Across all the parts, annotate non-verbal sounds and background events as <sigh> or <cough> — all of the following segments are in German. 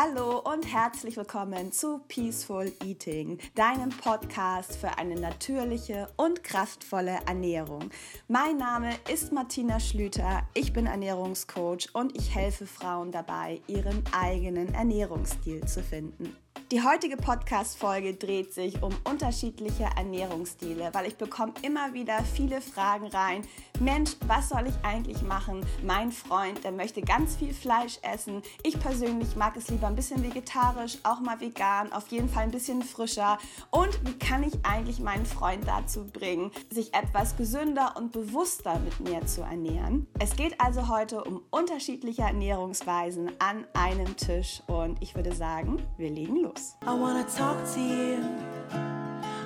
Hallo und herzlich willkommen zu Peaceful Eating, deinem Podcast für eine natürliche und kraftvolle Ernährung. Mein Name ist Martina Schlüter, ich bin Ernährungscoach und ich helfe Frauen dabei, ihren eigenen Ernährungsstil zu finden. Die heutige Podcast-Folge dreht sich um unterschiedliche Ernährungsstile, weil ich bekomme immer wieder viele Fragen rein. Mensch, was soll ich eigentlich machen? Mein Freund, der möchte ganz viel Fleisch essen. Ich persönlich mag es lieber ein bisschen vegetarisch, auch mal vegan, auf jeden Fall ein bisschen frischer. Und wie kann ich eigentlich meinen Freund dazu bringen, sich etwas gesünder und bewusster mit mir zu ernähren? Es geht also heute um unterschiedliche Ernährungsweisen an einem Tisch und ich würde sagen, wir legen los. I wanna talk to you.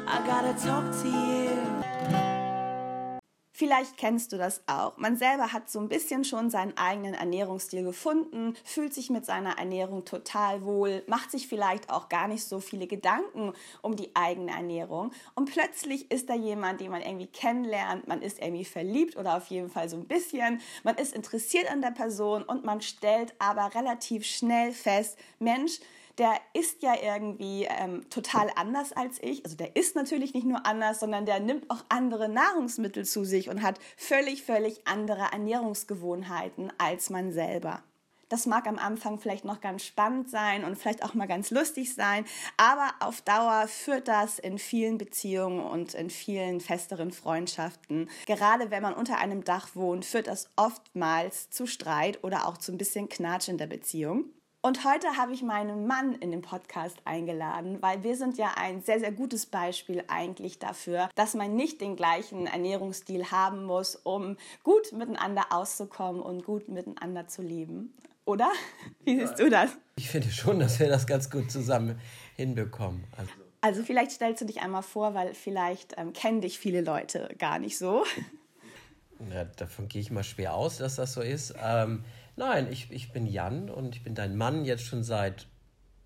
I gotta talk to you. Vielleicht kennst du das auch. Man selber hat so ein bisschen schon seinen eigenen Ernährungsstil gefunden, fühlt sich mit seiner Ernährung total wohl, macht sich vielleicht auch gar nicht so viele Gedanken um die eigene Ernährung. Und plötzlich ist da jemand, den man irgendwie kennenlernt, man ist irgendwie verliebt oder auf jeden Fall so ein bisschen, man ist interessiert an der Person und man stellt aber relativ schnell fest, Mensch, der ist ja irgendwie ähm, total anders als ich. Also der ist natürlich nicht nur anders, sondern der nimmt auch andere Nahrungsmittel zu sich und hat völlig, völlig andere Ernährungsgewohnheiten als man selber. Das mag am Anfang vielleicht noch ganz spannend sein und vielleicht auch mal ganz lustig sein, aber auf Dauer führt das in vielen Beziehungen und in vielen festeren Freundschaften. Gerade wenn man unter einem Dach wohnt, führt das oftmals zu Streit oder auch zu ein bisschen Knatsch in der Beziehung. Und heute habe ich meinen Mann in den Podcast eingeladen, weil wir sind ja ein sehr, sehr gutes Beispiel eigentlich dafür, dass man nicht den gleichen Ernährungsstil haben muss, um gut miteinander auszukommen und gut miteinander zu leben. Oder? <laughs> Wie siehst du das? Ich finde schon, dass wir das ganz gut zusammen hinbekommen. Also, also vielleicht stellst du dich einmal vor, weil vielleicht ähm, kennen dich viele Leute gar nicht so. Ja, davon gehe ich mal schwer aus, dass das so ist. Ähm, Nein, ich, ich bin Jan und ich bin dein Mann jetzt schon seit,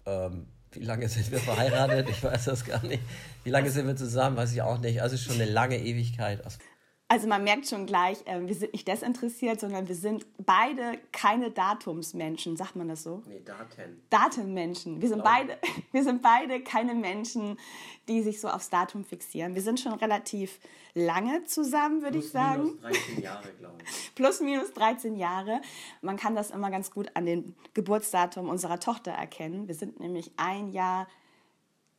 ähm, wie lange sind wir verheiratet? Ich weiß das gar nicht. Wie lange sind wir zusammen? Weiß ich auch nicht. Also schon eine lange Ewigkeit. Also man merkt schon gleich, äh, wir sind nicht desinteressiert, sondern wir sind beide keine Datumsmenschen, sagt man das so? Nee, Daten. Datenmenschen. Wir sind, beide, <laughs> wir sind beide keine Menschen, die sich so aufs Datum fixieren. Wir sind schon relativ lange zusammen, würde ich sagen. Plus minus 13 <laughs> Jahre, glaube ich. Plus minus 13 Jahre. Man kann das immer ganz gut an dem Geburtsdatum unserer Tochter erkennen. Wir sind nämlich ein Jahr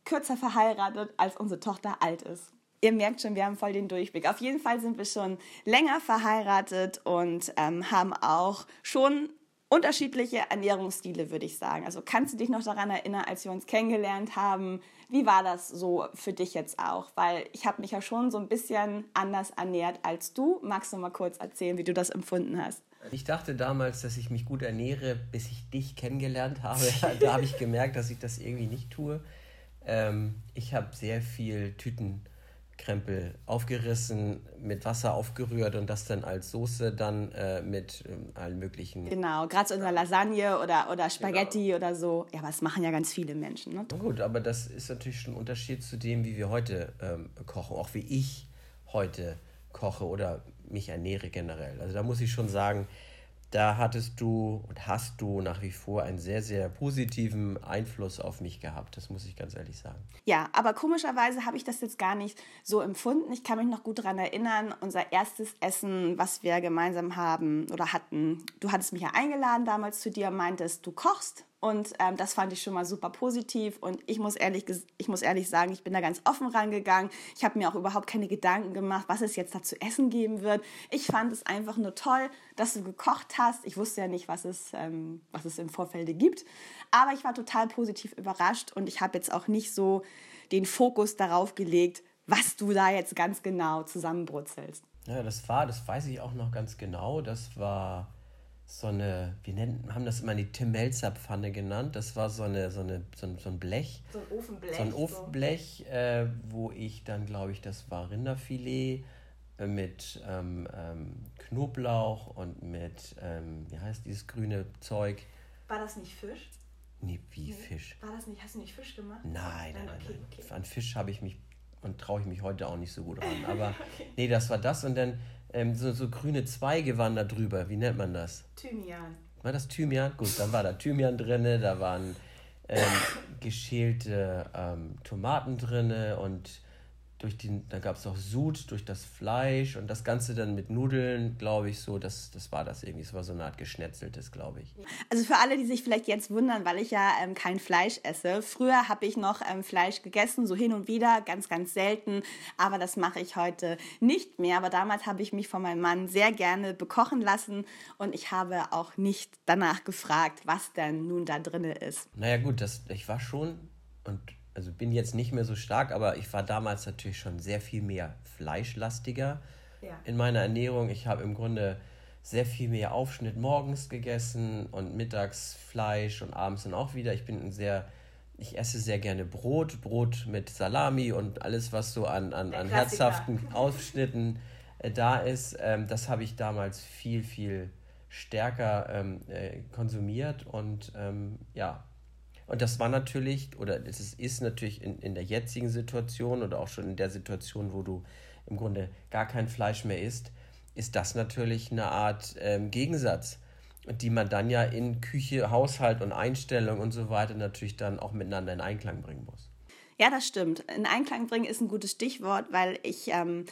kürzer verheiratet, als unsere Tochter alt ist. Ihr merkt schon, wir haben voll den Durchblick. Auf jeden Fall sind wir schon länger verheiratet und ähm, haben auch schon unterschiedliche Ernährungsstile, würde ich sagen. Also kannst du dich noch daran erinnern, als wir uns kennengelernt haben? Wie war das so für dich jetzt auch? Weil ich habe mich ja schon so ein bisschen anders ernährt als du. Magst du mal kurz erzählen, wie du das empfunden hast? Ich dachte damals, dass ich mich gut ernähre, bis ich dich kennengelernt habe. <laughs> da habe ich gemerkt, dass ich das irgendwie nicht tue. Ähm, ich habe sehr viel Tüten Krempel aufgerissen, mit Wasser aufgerührt und das dann als Soße dann äh, mit äh, allen möglichen. Genau, gerade so in der Lasagne oder, oder Spaghetti genau. oder so. Ja, aber das machen ja ganz viele Menschen. Ne? Gut, aber das ist natürlich schon ein Unterschied zu dem, wie wir heute ähm, kochen, auch wie ich heute koche oder mich ernähre generell. Also da muss ich schon sagen, da hattest du und hast du nach wie vor einen sehr, sehr positiven Einfluss auf mich gehabt. Das muss ich ganz ehrlich sagen. Ja, aber komischerweise habe ich das jetzt gar nicht so empfunden. Ich kann mich noch gut daran erinnern, unser erstes Essen, was wir gemeinsam haben oder hatten. Du hattest mich ja eingeladen damals zu dir, meintest, du kochst. Und ähm, das fand ich schon mal super positiv. Und ich muss ehrlich, ich muss ehrlich sagen, ich bin da ganz offen rangegangen. Ich habe mir auch überhaupt keine Gedanken gemacht, was es jetzt da zu essen geben wird. Ich fand es einfach nur toll, dass du gekocht hast. Ich wusste ja nicht, was es, ähm, was es im Vorfeld gibt. Aber ich war total positiv überrascht und ich habe jetzt auch nicht so den Fokus darauf gelegt, was du da jetzt ganz genau zusammenbrutzelst. Ja, das war, das weiß ich auch noch ganz genau. Das war so eine, wir nennen, haben das immer die Tim Melzer Pfanne genannt. Das war so, eine, so, eine, so, ein, so ein Blech. So ein Ofenblech. So ein Ofenblech, so. äh, wo ich dann, glaube ich, das war Rinderfilet äh, mit ähm, ähm, Knoblauch und mit, ähm, wie heißt dieses grüne Zeug? War das nicht Fisch? Nee, wie nee. Fisch? War das nicht, hast du nicht Fisch gemacht? Nein, nein, nein. nein, okay, nein. Okay. An Fisch habe ich mich und traue ich mich heute auch nicht so gut ran. <laughs> Aber okay. nee, das war das und dann ähm, so, so grüne Zweige waren da drüber. Wie nennt man das? Thymian. War das Thymian? Gut, dann war da Thymian drin, da waren ähm, geschälte ähm, Tomaten drin und durch den, da gab es auch Sud durch das Fleisch und das Ganze dann mit Nudeln, glaube ich, so, das, das war das irgendwie. Es war so eine Art geschnetzeltes, glaube ich. Also für alle, die sich vielleicht jetzt wundern, weil ich ja ähm, kein Fleisch esse. Früher habe ich noch ähm, Fleisch gegessen, so hin und wieder, ganz, ganz selten. Aber das mache ich heute nicht mehr. Aber damals habe ich mich von meinem Mann sehr gerne bekochen lassen und ich habe auch nicht danach gefragt, was denn nun da drin ist. Naja, gut, das, ich war schon und also bin jetzt nicht mehr so stark, aber ich war damals natürlich schon sehr viel mehr fleischlastiger ja. in meiner Ernährung. Ich habe im Grunde sehr viel mehr Aufschnitt morgens gegessen und mittags Fleisch und abends dann auch wieder. Ich bin ein sehr, ich esse sehr gerne Brot, Brot mit Salami und alles, was so an, an, an herzhaften <laughs> Aufschnitten äh, da ist. Ähm, das habe ich damals viel, viel stärker ähm, äh, konsumiert und ähm, ja, und das war natürlich, oder es ist, natürlich in, in der jetzigen Situation oder auch schon in der Situation, wo du im Grunde gar kein Fleisch mehr isst, ist das natürlich eine Art ähm, Gegensatz, die man dann ja in Küche, Haushalt und Einstellung und so weiter natürlich dann auch miteinander in Einklang bringen muss. Ja, das stimmt. In Einklang bringen ist ein gutes Stichwort, weil ich ähm,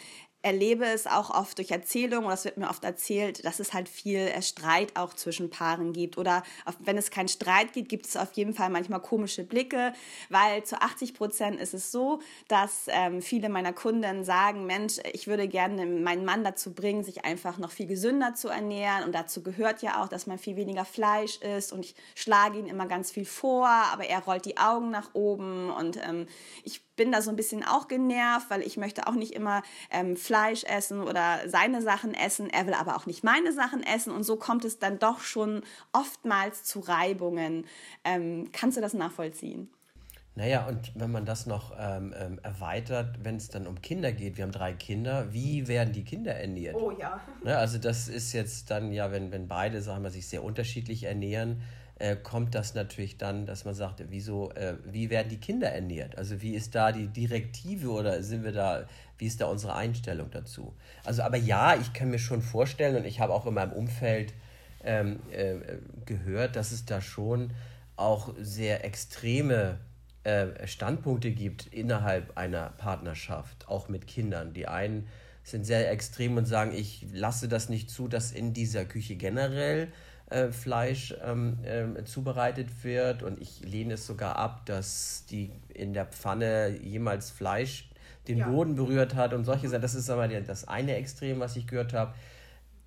erlebe es auch oft durch Erzählungen, oder es wird mir oft erzählt, dass es halt viel äh, Streit auch zwischen Paaren gibt. Oder wenn es keinen Streit gibt, gibt es auf jeden Fall manchmal komische Blicke, weil zu 80 Prozent ist es so, dass ähm, viele meiner Kunden sagen, Mensch, ich würde gerne meinen Mann dazu bringen, sich einfach noch viel gesünder zu ernähren. Und dazu gehört ja auch, dass man viel weniger Fleisch isst. Und ich schlage ihn immer ganz viel vor, aber er rollt die Augen nach oben. Und ähm, ich bin da so ein bisschen auch genervt, weil ich möchte auch nicht immer ähm, Fleisch essen oder seine Sachen essen. Er will aber auch nicht meine Sachen essen und so kommt es dann doch schon oftmals zu Reibungen. Ähm, kannst du das nachvollziehen? Naja, und wenn man das noch ähm, ähm erweitert, wenn es dann um Kinder geht, wir haben drei Kinder, wie werden die Kinder ernährt? Oh ja. Ne, also das ist jetzt dann ja, wenn, wenn beide, sagen wir, sich sehr unterschiedlich ernähren, äh, kommt das natürlich dann, dass man sagt, wieso, äh, wie werden die Kinder ernährt? Also wie ist da die Direktive oder sind wir da, wie ist da unsere Einstellung dazu? Also aber ja, ich kann mir schon vorstellen und ich habe auch in meinem Umfeld ähm, äh, gehört, dass es da schon auch sehr extreme äh, Standpunkte gibt innerhalb einer Partnerschaft, auch mit Kindern. Die einen sind sehr extrem und sagen, ich lasse das nicht zu, dass in dieser Küche generell äh, Fleisch ähm, äh, zubereitet wird. Und ich lehne es sogar ab, dass die in der Pfanne jemals Fleisch den ja. Boden berührt hat und solche Sachen. Das ist aber das eine Extrem, was ich gehört habe.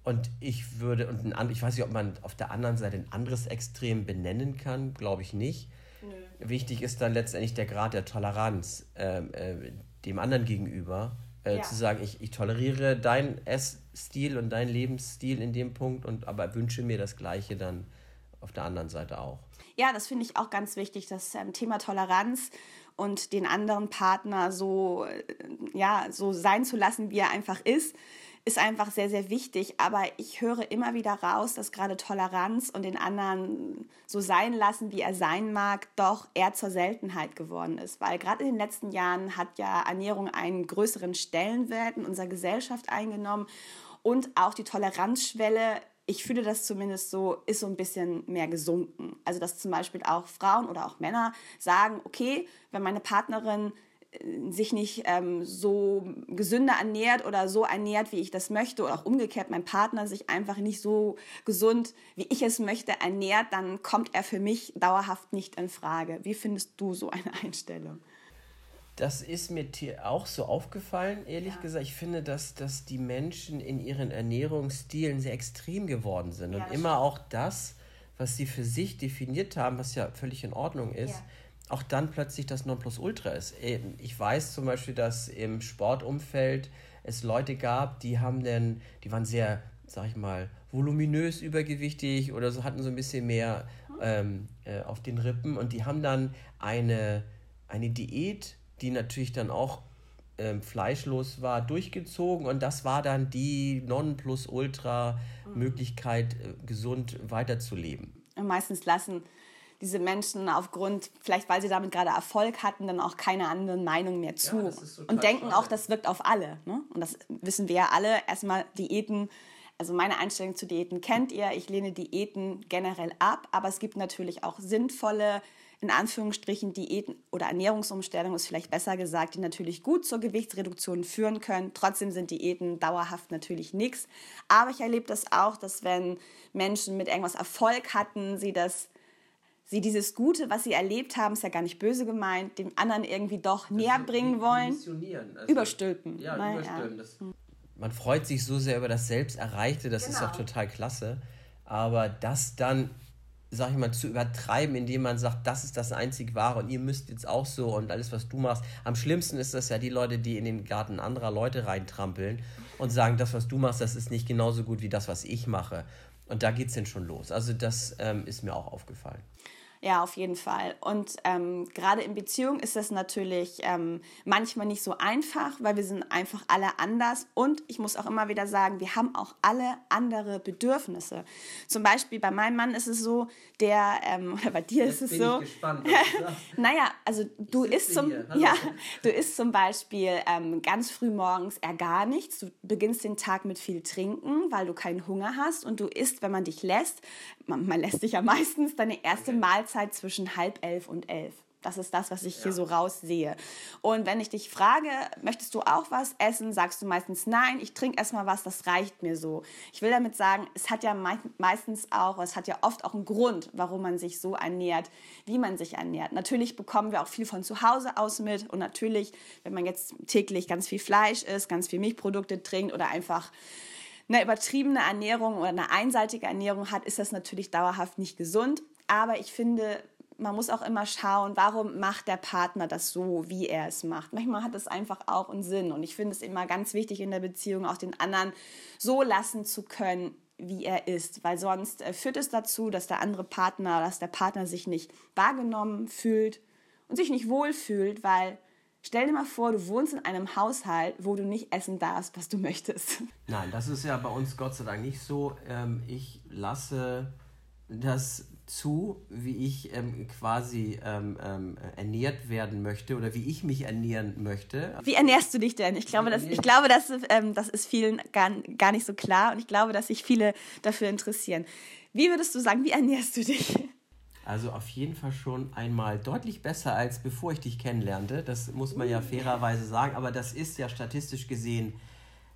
Und ich würde, und ein, ich weiß nicht, ob man auf der anderen Seite ein anderes Extrem benennen kann, glaube ich nicht. Nö. Wichtig ist dann letztendlich der Grad der Toleranz äh, äh, dem anderen gegenüber. Äh, ja. Zu sagen, ich, ich toleriere dein Ess, Stil und dein Lebensstil in dem Punkt und aber wünsche mir das Gleiche dann auf der anderen Seite auch. Ja, das finde ich auch ganz wichtig, das ähm, Thema Toleranz und den anderen Partner so, äh, ja, so sein zu lassen, wie er einfach ist ist einfach sehr, sehr wichtig. Aber ich höre immer wieder raus, dass gerade Toleranz und den anderen so sein lassen, wie er sein mag, doch eher zur Seltenheit geworden ist. Weil gerade in den letzten Jahren hat ja Ernährung einen größeren Stellenwert in unserer Gesellschaft eingenommen und auch die Toleranzschwelle ich fühle das zumindest so, ist so ein bisschen mehr gesunken. Also dass zum Beispiel auch Frauen oder auch Männer sagen, okay, wenn meine Partnerin sich nicht ähm, so gesünder ernährt oder so ernährt, wie ich das möchte, oder auch umgekehrt mein Partner sich einfach nicht so gesund, wie ich es möchte, ernährt, dann kommt er für mich dauerhaft nicht in Frage. Wie findest du so eine Einstellung? Das ist mir auch so aufgefallen, ehrlich ja. gesagt. Ich finde, dass, dass die Menschen in ihren Ernährungsstilen sehr extrem geworden sind ja, und immer stimmt. auch das, was sie für sich definiert haben, was ja völlig in Ordnung ist, ja. Auch dann plötzlich das Nonplusultra ist. Ich weiß zum Beispiel, dass im Sportumfeld es Leute gab, die haben denn, die waren sehr, sag ich mal, voluminös übergewichtig oder so hatten so ein bisschen mehr hm. ähm, äh, auf den Rippen und die haben dann eine, eine Diät die natürlich dann auch ähm, fleischlos war, durchgezogen und das war dann die Nonplusultra-Möglichkeit, äh, gesund weiterzuleben. Meistens lassen diese Menschen aufgrund, vielleicht weil sie damit gerade Erfolg hatten, dann auch keine anderen Meinungen mehr zu. Ja, und denken auch, das wirkt auf alle. Ne? Und das wissen wir ja alle. Erstmal Diäten, also meine Einstellung zu Diäten kennt ihr. Ich lehne Diäten generell ab, aber es gibt natürlich auch sinnvolle in Anführungsstrichen Diäten oder Ernährungsumstellungen ist vielleicht besser gesagt, die natürlich gut zur Gewichtsreduktion führen können. Trotzdem sind Diäten dauerhaft natürlich nichts. Aber ich erlebe das auch, dass wenn Menschen mit irgendwas Erfolg hatten, sie das sie dieses Gute, was sie erlebt haben, ist ja gar nicht böse gemeint, dem anderen irgendwie doch näher bringen wollen. Also, überstülpen. Ja, Nein, überstülpen. Ja. Das, man freut sich so sehr über das Selbsterreichte, das genau. ist auch total klasse. Aber das dann sag ich mal, zu übertreiben, indem man sagt, das ist das einzig wahre und ihr müsst jetzt auch so und alles, was du machst. Am schlimmsten ist das ja die Leute, die in den Garten anderer Leute reintrampeln und sagen, das, was du machst, das ist nicht genauso gut wie das, was ich mache. Und da geht es dann schon los. Also das ähm, ist mir auch aufgefallen. Ja, auf jeden Fall. Und ähm, gerade in Beziehungen ist das natürlich ähm, manchmal nicht so einfach, weil wir sind einfach alle anders. Und ich muss auch immer wieder sagen, wir haben auch alle andere Bedürfnisse. Zum Beispiel bei meinem Mann ist es so, der, ähm, <laughs> oder bei dir Jetzt ist es so. Gespannt, <laughs> naja, also du isst zum, ja, du isst zum Beispiel ähm, ganz früh morgens eher gar nichts. Du beginnst den Tag mit viel Trinken, weil du keinen Hunger hast und du isst, wenn man dich lässt. Man, man lässt dich ja meistens deine erste. Mahlzeit Mahlzeit zwischen halb elf und elf. Das ist das, was ich ja. hier so raussehe. Und wenn ich dich frage, möchtest du auch was essen, sagst du meistens nein, ich trinke erstmal was, das reicht mir so. Ich will damit sagen, es hat ja meistens auch, es hat ja oft auch einen Grund, warum man sich so ernährt, wie man sich ernährt. Natürlich bekommen wir auch viel von zu Hause aus mit und natürlich, wenn man jetzt täglich ganz viel Fleisch isst, ganz viel Milchprodukte trinkt oder einfach eine übertriebene Ernährung oder eine einseitige Ernährung hat, ist das natürlich dauerhaft nicht gesund. Aber ich finde, man muss auch immer schauen, warum macht der Partner das so, wie er es macht. Manchmal hat es einfach auch einen Sinn. Und ich finde es immer ganz wichtig in der Beziehung, auch den anderen so lassen zu können, wie er ist. Weil sonst äh, führt es dazu, dass der andere Partner, dass der Partner sich nicht wahrgenommen fühlt und sich nicht wohlfühlt, weil Stell dir mal vor, du wohnst in einem Haushalt, wo du nicht essen darfst, was du möchtest. Nein, das ist ja bei uns Gott sei Dank nicht so. Ähm, ich lasse das zu, wie ich ähm, quasi ähm, ähm, ernährt werden möchte oder wie ich mich ernähren möchte. Wie ernährst du dich denn? Ich glaube, das, ich glaube das, ähm, das ist vielen gar, gar nicht so klar und ich glaube, dass sich viele dafür interessieren. Wie würdest du sagen, wie ernährst du dich? Also auf jeden Fall schon einmal deutlich besser als bevor ich dich kennenlernte. Das muss man ja fairerweise sagen, aber das ist ja statistisch gesehen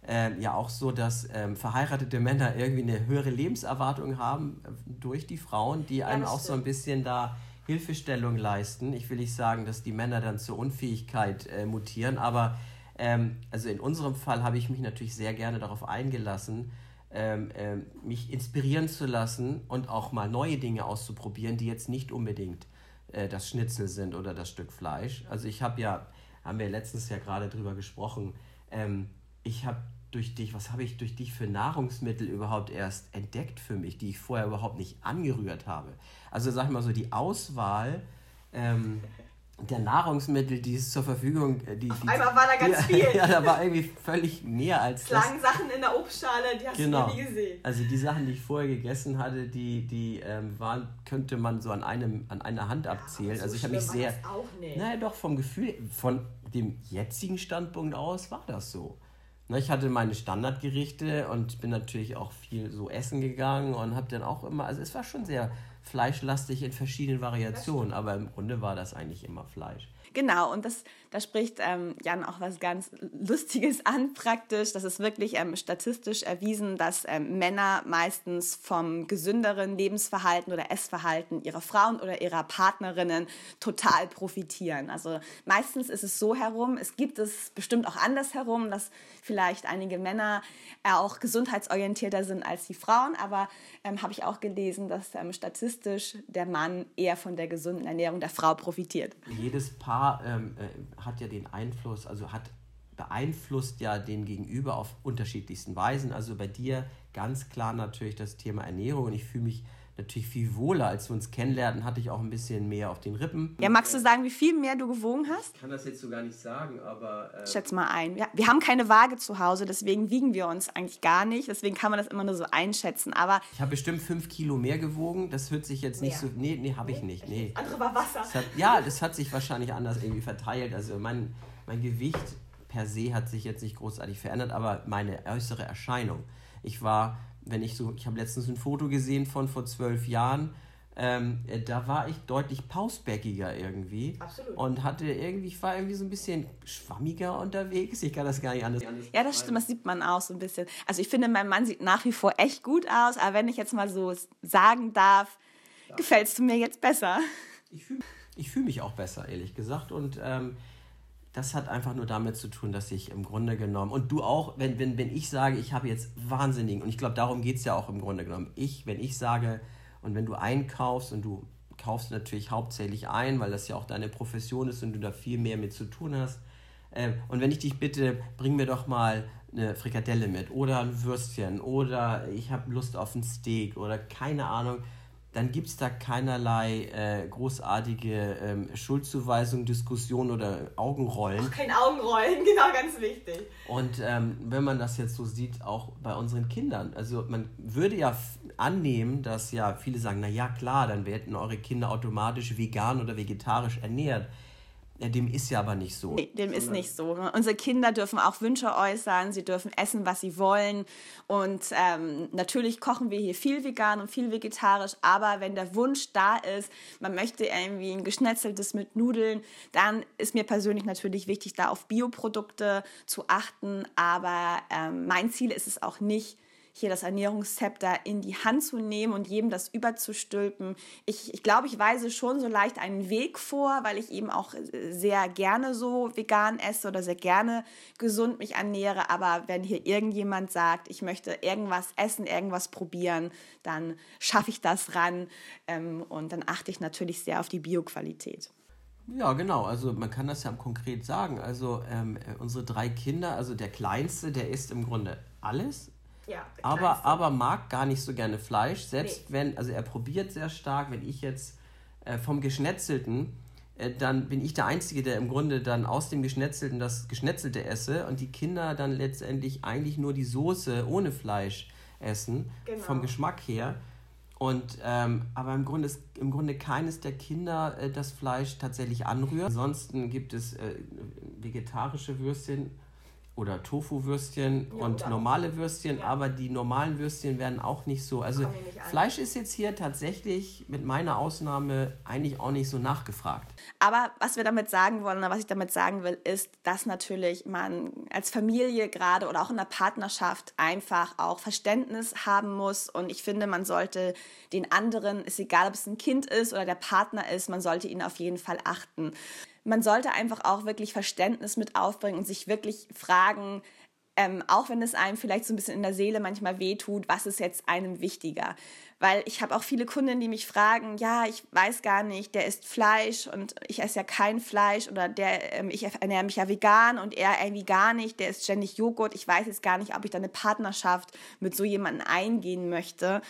ähm, ja auch so, dass ähm, verheiratete Männer irgendwie eine höhere Lebenserwartung haben äh, durch die Frauen, die einem auch so ein bisschen da Hilfestellung leisten. Ich will nicht sagen, dass die Männer dann zur Unfähigkeit äh, mutieren, aber ähm, also in unserem Fall habe ich mich natürlich sehr gerne darauf eingelassen, ähm, ähm, mich inspirieren zu lassen und auch mal neue Dinge auszuprobieren, die jetzt nicht unbedingt äh, das Schnitzel sind oder das Stück Fleisch. Also ich habe ja, haben wir letztens ja gerade drüber gesprochen, ähm, ich habe durch dich, was habe ich durch dich für Nahrungsmittel überhaupt erst entdeckt für mich, die ich vorher überhaupt nicht angerührt habe. Also sag ich mal so, die Auswahl ähm, der Nahrungsmittel, die es zur Verfügung, äh, die, die einmal war da ganz die, viel. <laughs> ja, da war irgendwie völlig mehr als es lagen Sachen in der Obstschale, die hast genau. du nie gesehen. Also die Sachen, die ich vorher gegessen hatte, die, die ähm, waren, könnte man so an einem, an einer Hand abzählen. Ja, so also ich habe mich sehr, auch nicht. naja, doch vom Gefühl, von dem jetzigen Standpunkt aus war das so. Ne, ich hatte meine Standardgerichte und bin natürlich auch viel so essen gegangen und habe dann auch immer, also es war schon sehr fleischlastig in verschiedenen Variationen, aber im Grunde war das eigentlich immer Fleisch. Genau, und das, da spricht ähm, Jan auch was ganz Lustiges <laughs> an, praktisch. Das ist wirklich ähm, statistisch erwiesen, dass ähm, Männer meistens vom gesünderen Lebensverhalten oder Essverhalten ihrer Frauen oder ihrer Partnerinnen total profitieren. Also meistens ist es so herum, es gibt es bestimmt auch anders herum, dass vielleicht einige Männer äh, auch gesundheitsorientierter sind als die Frauen, aber ähm, habe ich auch gelesen, dass ähm, statistisch der Mann eher von der gesunden Ernährung der Frau profitiert. Jedes Paar ähm, äh, hat ja den Einfluss, also hat beeinflusst ja den Gegenüber auf unterschiedlichsten Weisen. Also bei dir ganz klar natürlich das Thema Ernährung und ich fühle mich natürlich viel wohler. Als wir uns kennenlernen, hatte ich auch ein bisschen mehr auf den Rippen. Ja, magst du sagen, wie viel mehr du gewogen hast? Ich kann das jetzt so gar nicht sagen, aber. Äh Schätz mal ein. Wir, wir haben keine Waage zu Hause, deswegen wiegen wir uns eigentlich gar nicht. Deswegen kann man das immer nur so einschätzen. Aber ich habe bestimmt fünf Kilo mehr gewogen. Das hört sich jetzt nicht mehr. so. Nee, nee, habe ich nicht. Nee. Andere war Wasser. Das hat, ja, das hat sich wahrscheinlich anders irgendwie verteilt. Also mein, mein Gewicht per se hat sich jetzt nicht großartig verändert, aber meine äußere Erscheinung. Ich war wenn ich so, ich habe letztens ein Foto gesehen von vor zwölf Jahren, ähm, äh, da war ich deutlich pausbäckiger irgendwie. Absolut. Und hatte irgendwie, ich war irgendwie so ein bisschen schwammiger unterwegs. Ich kann das gar nicht anders. Ja, das stimmt, das sieht man auch so ein bisschen. Also ich finde, mein Mann sieht nach wie vor echt gut aus, aber wenn ich jetzt mal so sagen darf, ja. gefällst du mir jetzt besser. Ich fühle ich fühl mich auch besser, ehrlich gesagt. Und ähm, das hat einfach nur damit zu tun, dass ich im Grunde genommen, und du auch, wenn, wenn, wenn ich sage, ich habe jetzt wahnsinnigen, und ich glaube, darum geht es ja auch im Grunde genommen. Ich, wenn ich sage, und wenn du einkaufst und du kaufst natürlich hauptsächlich ein, weil das ja auch deine Profession ist und du da viel mehr mit zu tun hast. Ähm, und wenn ich dich bitte, bring mir doch mal eine Frikadelle mit oder ein Würstchen oder ich habe Lust auf ein Steak oder keine Ahnung, dann gibt es da keinerlei äh, großartige ähm, Schuldzuweisung, Diskussion oder Augenrollen. Ach, kein Augenrollen, <laughs> genau, ganz wichtig. Und ähm, wenn man das jetzt so sieht, auch bei unseren Kindern, also man würde ja annehmen, dass ja viele sagen, na ja klar, dann werden eure Kinder automatisch vegan oder vegetarisch ernährt. Ja, dem ist ja aber nicht so. Nee, dem ist nicht so. Unsere Kinder dürfen auch Wünsche äußern, sie dürfen essen, was sie wollen. Und ähm, natürlich kochen wir hier viel vegan und viel vegetarisch, aber wenn der Wunsch da ist, man möchte irgendwie ein geschnetzeltes mit Nudeln, dann ist mir persönlich natürlich wichtig, da auf Bioprodukte zu achten. Aber ähm, mein Ziel ist es auch nicht, hier das Ernährungszepter in die Hand zu nehmen und jedem das überzustülpen. Ich, ich glaube, ich weise schon so leicht einen Weg vor, weil ich eben auch sehr gerne so vegan esse oder sehr gerne gesund mich ernähre. Aber wenn hier irgendjemand sagt, ich möchte irgendwas essen, irgendwas probieren, dann schaffe ich das ran ähm, und dann achte ich natürlich sehr auf die Bioqualität. Ja, genau. Also man kann das ja konkret sagen. Also ähm, unsere drei Kinder, also der Kleinste, der isst im Grunde alles. Ja, aber, aber mag gar nicht so gerne Fleisch. Selbst nee. wenn, also er probiert sehr stark, wenn ich jetzt äh, vom Geschnetzelten, äh, dann bin ich der Einzige, der im Grunde dann aus dem Geschnetzelten das Geschnetzelte esse und die Kinder dann letztendlich eigentlich nur die Soße ohne Fleisch essen, genau. vom Geschmack her. Und ähm, aber im Grunde ist im Grunde keines der Kinder äh, das Fleisch tatsächlich anrührt. Ansonsten gibt es äh, vegetarische Würstchen oder Tofu-Würstchen ja, und normale Würstchen, ja. aber die normalen Würstchen werden auch nicht so. Also Fleisch ist jetzt hier tatsächlich mit meiner Ausnahme eigentlich auch nicht so nachgefragt. Aber was wir damit sagen wollen, oder was ich damit sagen will, ist, dass natürlich man als Familie gerade oder auch in der Partnerschaft einfach auch Verständnis haben muss. Und ich finde, man sollte den anderen, ist egal, ob es ein Kind ist oder der Partner ist, man sollte ihn auf jeden Fall achten man sollte einfach auch wirklich Verständnis mit aufbringen und sich wirklich fragen, ähm, auch wenn es einem vielleicht so ein bisschen in der Seele manchmal wehtut, was ist jetzt einem wichtiger? Weil ich habe auch viele Kunden, die mich fragen, ja, ich weiß gar nicht, der isst Fleisch und ich esse ja kein Fleisch oder der, ähm, ich ernähre mich ja vegan und er irgendwie gar nicht, der isst ständig Joghurt. Ich weiß jetzt gar nicht, ob ich da eine Partnerschaft mit so jemandem eingehen möchte.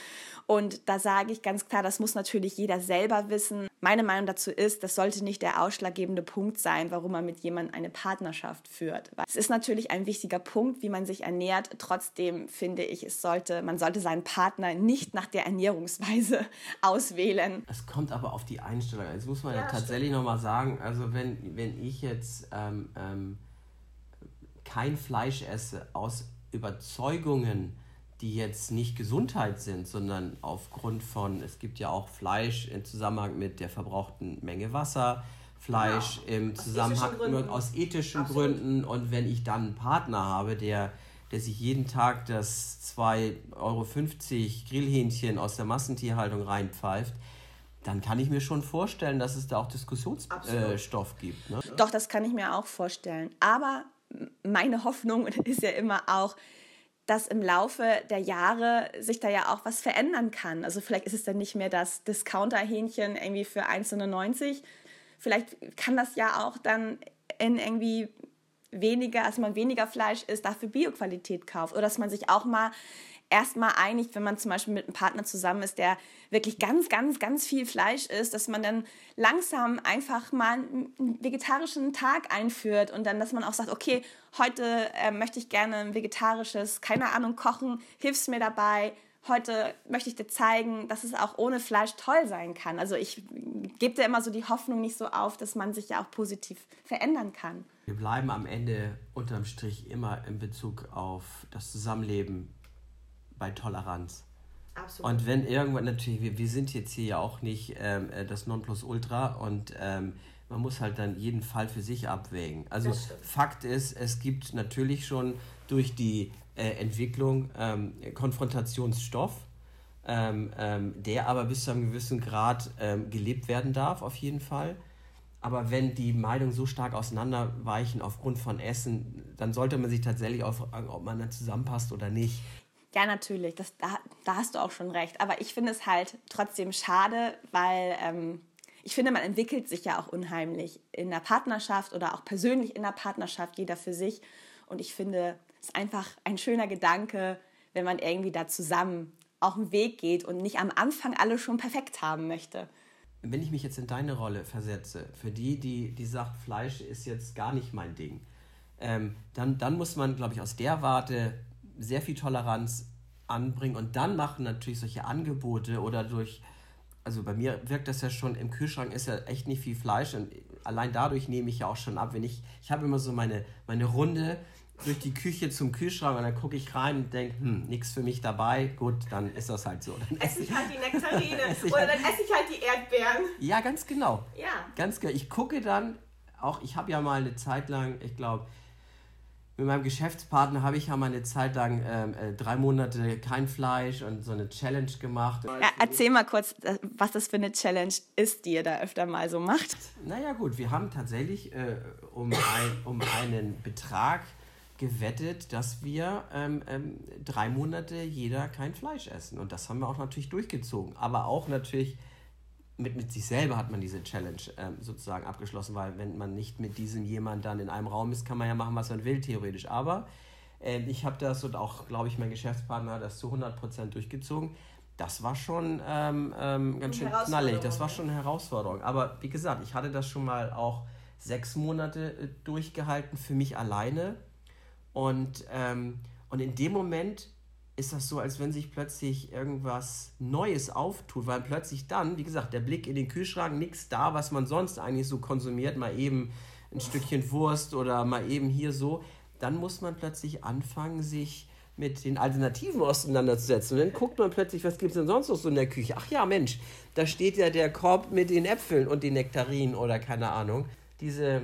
Und da sage ich ganz klar, das muss natürlich jeder selber wissen. Meine Meinung dazu ist, das sollte nicht der ausschlaggebende Punkt sein, warum man mit jemandem eine Partnerschaft führt. Es ist natürlich ein wichtiger Punkt, wie man sich ernährt. Trotzdem finde ich, es sollte, man sollte seinen Partner nicht nach der Ernährungsweise <laughs> auswählen. Es kommt aber auf die Einstellung. Jetzt muss man ja, ja tatsächlich nochmal sagen, also wenn, wenn ich jetzt ähm, ähm, kein Fleisch esse aus Überzeugungen, die jetzt nicht Gesundheit sind, sondern aufgrund von, es gibt ja auch Fleisch im Zusammenhang mit der verbrauchten Menge Wasser, Fleisch ja, im Zusammenhang ethischen aus ethischen Absolut. Gründen und wenn ich dann einen Partner habe, der, der sich jeden Tag das 2,50 Euro Grillhähnchen aus der Massentierhaltung reinpfeift, dann kann ich mir schon vorstellen, dass es da auch Diskussionsstoff äh, gibt. Ne? Doch, das kann ich mir auch vorstellen. Aber meine Hoffnung <laughs> ist ja immer auch, dass im Laufe der Jahre sich da ja auch was verändern kann. Also vielleicht ist es dann nicht mehr das Discounter-Hähnchen irgendwie für 1,99. Vielleicht kann das ja auch dann in irgendwie weniger, also man weniger Fleisch isst, dafür Bioqualität kauft. Oder dass man sich auch mal erstmal einigt, wenn man zum Beispiel mit einem Partner zusammen ist, der wirklich ganz, ganz, ganz viel Fleisch isst, dass man dann langsam einfach mal einen vegetarischen Tag einführt und dann, dass man auch sagt, okay, heute äh, möchte ich gerne ein vegetarisches, keine Ahnung, kochen, hilfst mir dabei. Heute möchte ich dir zeigen, dass es auch ohne Fleisch toll sein kann. Also ich gebe dir immer so die Hoffnung nicht so auf, dass man sich ja auch positiv verändern kann. Wir bleiben am Ende unterm Strich immer in Bezug auf das Zusammenleben bei Toleranz. Absolut. Und wenn irgendwann natürlich, wir, wir sind jetzt hier ja auch nicht ähm, äh, das Nonplusultra und ähm, man muss halt dann jeden Fall für sich abwägen. Also Fakt ist, es gibt natürlich schon durch die äh, Entwicklung ähm, Konfrontationsstoff, ähm, ähm, der aber bis zu einem gewissen Grad ähm, gelebt werden darf, auf jeden Fall. Aber wenn die Meinungen so stark auseinanderweichen aufgrund von Essen, dann sollte man sich tatsächlich auch fragen, ob man dann zusammenpasst oder nicht. Ja, natürlich, das, da, da hast du auch schon recht. Aber ich finde es halt trotzdem schade, weil ähm, ich finde, man entwickelt sich ja auch unheimlich in der Partnerschaft oder auch persönlich in der Partnerschaft, jeder für sich. Und ich finde, es ist einfach ein schöner Gedanke, wenn man irgendwie da zusammen auch einen Weg geht und nicht am Anfang alles schon perfekt haben möchte. Wenn ich mich jetzt in deine Rolle versetze, für die, die, die sagt, Fleisch ist jetzt gar nicht mein Ding, ähm, dann, dann muss man, glaube ich, aus der Warte sehr viel Toleranz anbringen und dann machen natürlich solche Angebote oder durch, also bei mir wirkt das ja schon, im Kühlschrank ist ja echt nicht viel Fleisch und allein dadurch nehme ich ja auch schon ab, wenn ich, ich habe immer so meine, meine Runde durch die Küche zum Kühlschrank und dann gucke ich rein und denke, hm, nichts für mich dabei, gut, dann ist das halt so. Dann esse ich halt die Nektarine <laughs> oder dann esse ich halt die Erdbeeren. Ja, ganz genau. Ja. Ganz genau. Ich gucke dann, auch ich habe ja mal eine Zeit lang, ich glaube, mit meinem Geschäftspartner habe ich ja mal eine Zeit lang ähm, äh, drei Monate kein Fleisch und so eine Challenge gemacht. Ja, erzähl mal kurz, äh, was das für eine Challenge ist, die ihr da öfter mal so macht. Naja gut, wir haben tatsächlich äh, um, ein, um einen Betrag gewettet, dass wir ähm, ähm, drei Monate jeder kein Fleisch essen. Und das haben wir auch natürlich durchgezogen. Aber auch natürlich mit, mit sich selber hat man diese Challenge ähm, sozusagen abgeschlossen, weil wenn man nicht mit diesem jemand dann in einem Raum ist, kann man ja machen, was man will, theoretisch. Aber äh, ich habe das und auch, glaube ich, mein Geschäftspartner hat das zu 100% durchgezogen. Das war schon ähm, ähm, ganz schön knallig, das war schon eine Herausforderung. Aber wie gesagt, ich hatte das schon mal auch sechs Monate äh, durchgehalten für mich alleine. Und, ähm, und in dem Moment ist das so, als wenn sich plötzlich irgendwas Neues auftut, weil plötzlich dann, wie gesagt, der Blick in den Kühlschrank, nichts da, was man sonst eigentlich so konsumiert, mal eben ein Stückchen Wurst oder mal eben hier so, dann muss man plötzlich anfangen, sich mit den Alternativen auseinanderzusetzen. Und dann guckt man plötzlich, was gibt es denn sonst noch so in der Küche? Ach ja, Mensch, da steht ja der Korb mit den Äpfeln und den Nektarinen oder keine Ahnung. Diese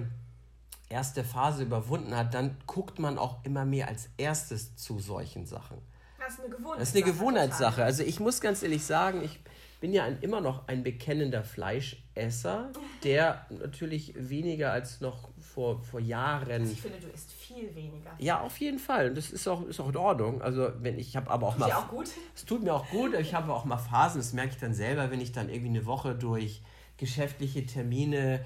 erste Phase überwunden hat, dann guckt man auch immer mehr als erstes zu solchen Sachen. Das ist eine Gewohnheitssache. Das ist eine Gewohnheitssache. Also ich muss ganz ehrlich sagen, ich bin ja ein, immer noch ein bekennender Fleischesser, der natürlich weniger als noch vor, vor Jahren. Also ich finde, du isst viel weniger. Ja, auf jeden Fall. Und das ist auch, ist auch in Ordnung. Also wenn ich habe aber auch tut mal. auch gut? Es tut mir auch gut. Ich habe auch mal Phasen, das merke ich dann selber, wenn ich dann irgendwie eine Woche durch geschäftliche Termine,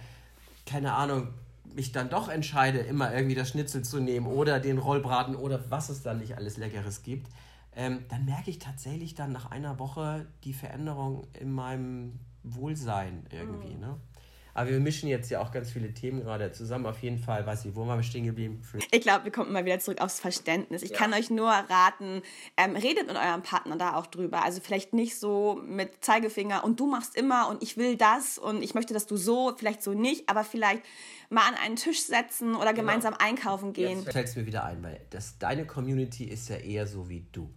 keine Ahnung, mich dann doch entscheide, immer irgendwie das Schnitzel zu nehmen oder den Rollbraten oder was es dann nicht alles Leckeres gibt ähm, dann merke ich tatsächlich dann nach einer Woche die Veränderung in meinem Wohlsein irgendwie. Mhm. Ne? Aber wir mischen jetzt ja auch ganz viele Themen gerade zusammen. Auf jeden Fall, weiß ich, wo waren wir stehen geblieben? Ich glaube, wir kommen mal wieder zurück aufs Verständnis. Ich ja. kann euch nur raten, ähm, redet mit eurem Partner da auch drüber. Also vielleicht nicht so mit Zeigefinger und du machst immer und ich will das und ich möchte, dass du so, vielleicht so nicht, aber vielleicht mal an einen Tisch setzen oder genau. gemeinsam genau. einkaufen gehen. Jetzt fällt es mir wieder ein, weil das, deine Community ist ja eher so wie du.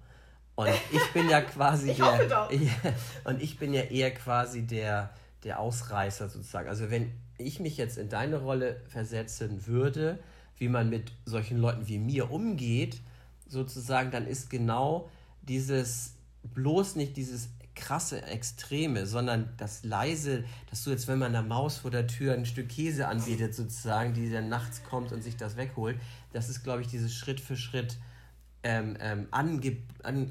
Und ich bin ja quasi <laughs> ich der. Doch. <laughs> und ich bin ja eher quasi der, der Ausreißer sozusagen. Also wenn ich mich jetzt in deine Rolle versetzen würde, wie man mit solchen Leuten wie mir umgeht, sozusagen, dann ist genau dieses bloß nicht dieses krasse Extreme, sondern das leise, dass du jetzt, wenn man einer Maus vor der Tür ein Stück Käse anbietet, sozusagen, die dann nachts kommt und sich das wegholt, das ist, glaube ich, dieses Schritt für Schritt ähm, ähm, an,